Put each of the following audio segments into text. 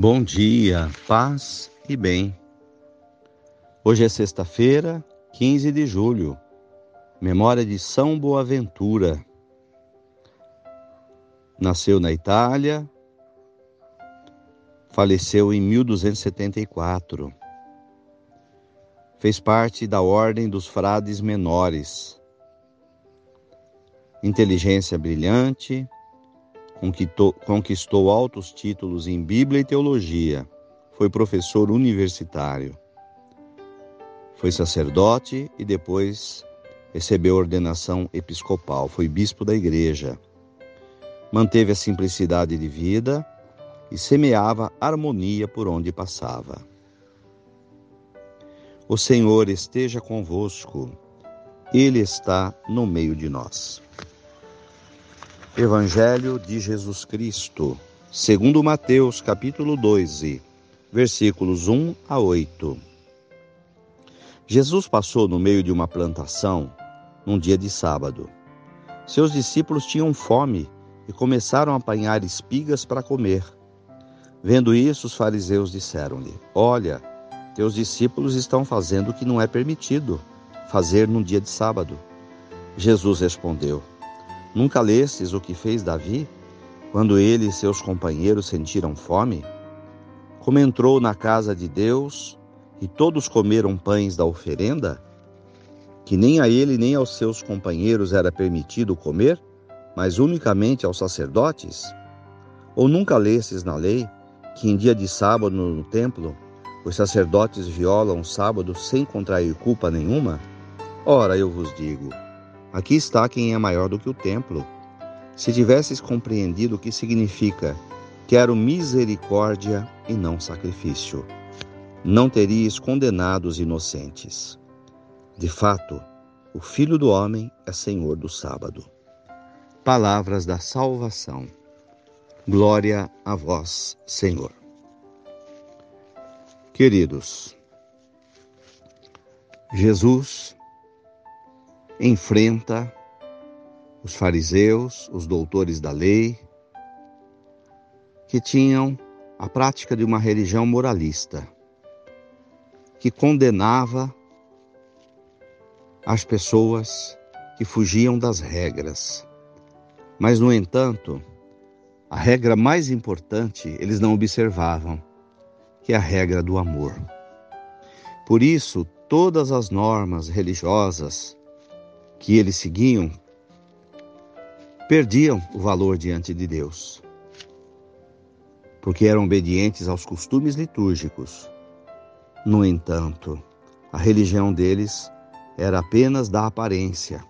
Bom dia, paz e bem. Hoje é sexta-feira, 15 de julho, memória de São Boaventura. Nasceu na Itália, faleceu em 1274. Fez parte da Ordem dos Frades Menores. Inteligência brilhante, Conquistou, conquistou altos títulos em Bíblia e Teologia. Foi professor universitário. Foi sacerdote e depois recebeu ordenação episcopal. Foi bispo da igreja. Manteve a simplicidade de vida e semeava harmonia por onde passava. O Senhor esteja convosco, Ele está no meio de nós. Evangelho de Jesus Cristo, segundo Mateus, capítulo 12, versículos 1 a 8. Jesus passou no meio de uma plantação num dia de sábado. Seus discípulos tinham fome e começaram a apanhar espigas para comer. Vendo isso, os fariseus disseram-lhe: Olha, teus discípulos estão fazendo o que não é permitido fazer num dia de sábado. Jesus respondeu: Nunca lestes o que fez Davi, quando ele e seus companheiros sentiram fome? Como entrou na casa de Deus e todos comeram pães da oferenda? Que nem a ele nem aos seus companheiros era permitido comer, mas unicamente aos sacerdotes? Ou nunca lestes na lei que em dia de sábado no templo os sacerdotes violam o sábado sem contrair culpa nenhuma? Ora, eu vos digo, Aqui está quem é maior do que o templo. Se tivesses compreendido o que significa quero misericórdia e não sacrifício, não teríeis condenado os inocentes. De fato, o Filho do Homem é Senhor do sábado. Palavras da salvação. Glória a vós, Senhor. Queridos, Jesus enfrenta os fariseus, os doutores da lei, que tinham a prática de uma religião moralista, que condenava as pessoas que fugiam das regras. Mas, no entanto, a regra mais importante eles não observavam, que é a regra do amor. Por isso, todas as normas religiosas que eles seguiam perdiam o valor diante de Deus, porque eram obedientes aos costumes litúrgicos. No entanto, a religião deles era apenas da aparência.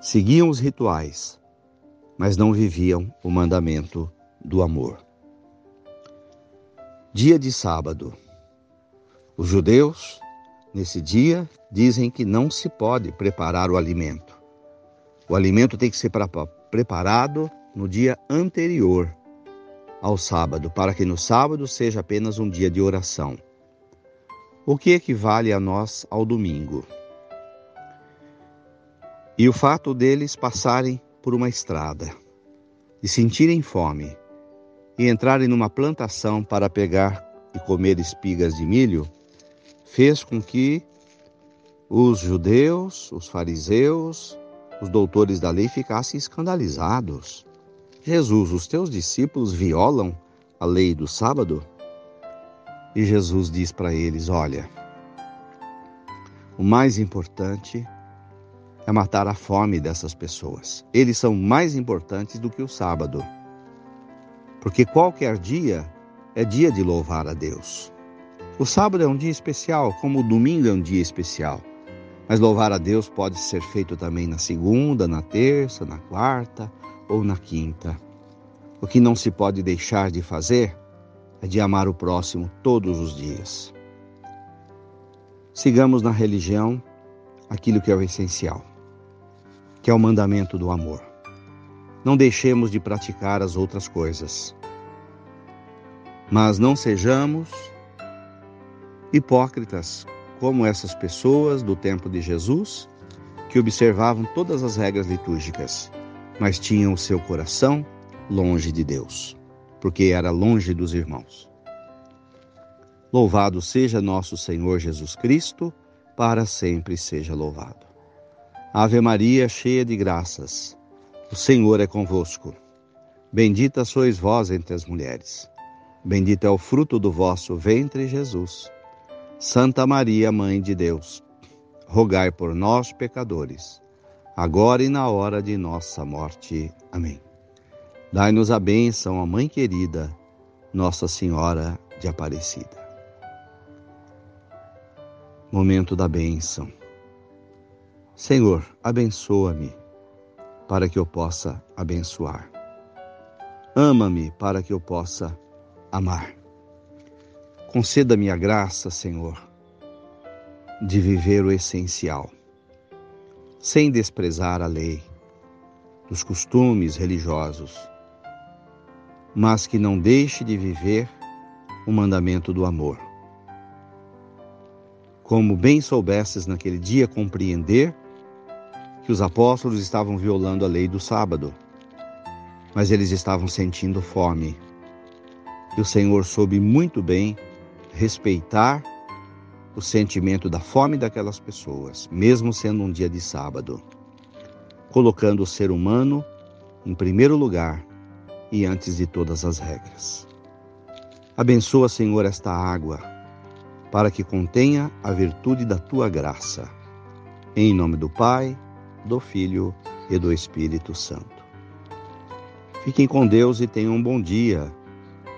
Seguiam os rituais, mas não viviam o mandamento do amor. Dia de sábado. Os judeus Nesse dia, dizem que não se pode preparar o alimento. O alimento tem que ser preparado no dia anterior ao sábado, para que no sábado seja apenas um dia de oração. O que equivale a nós ao domingo? E o fato deles passarem por uma estrada, de sentirem fome e entrarem numa plantação para pegar e comer espigas de milho, fez com que os judeus, os fariseus, os doutores da lei ficassem escandalizados. Jesus, os teus discípulos violam a lei do sábado? E Jesus diz para eles: Olha, o mais importante é matar a fome dessas pessoas. Eles são mais importantes do que o sábado. Porque qualquer dia é dia de louvar a Deus. O sábado é um dia especial, como o domingo é um dia especial. Mas louvar a Deus pode ser feito também na segunda, na terça, na quarta ou na quinta. O que não se pode deixar de fazer é de amar o próximo todos os dias. Sigamos na religião aquilo que é o essencial, que é o mandamento do amor. Não deixemos de praticar as outras coisas. Mas não sejamos hipócritas, como essas pessoas do tempo de Jesus, que observavam todas as regras litúrgicas, mas tinham o seu coração longe de Deus. porque era longe dos irmãos. Louvado seja nosso Senhor Jesus Cristo, para sempre seja louvado. Ave Maria, cheia de graças, o Senhor é convosco. Bendita sois vós entre as mulheres. Bendito é o fruto do vosso ventre, Jesus. Santa Maria, Mãe de Deus, rogai por nós, pecadores, agora e na hora de nossa morte. Amém. Dai-nos a bênção, a Mãe querida, Nossa Senhora de Aparecida. Momento da bênção. Senhor, abençoa-me para que eu possa abençoar. Ama-me para que eu possa amar. Conceda-me a graça, Senhor, de viver o essencial, sem desprezar a lei, dos costumes religiosos mas que não deixe de viver o mandamento do amor. Como bem soubesses naquele dia compreender que os apóstolos estavam violando a lei do sábado, mas eles estavam sentindo fome. E o Senhor soube muito bem respeitar o sentimento da fome daquelas pessoas, mesmo sendo um dia de sábado, colocando o ser humano em primeiro lugar e antes de todas as regras. Abençoa, Senhor, esta água, para que contenha a virtude da tua graça. Em nome do Pai, do Filho e do Espírito Santo. Fiquem com Deus e tenham um bom dia.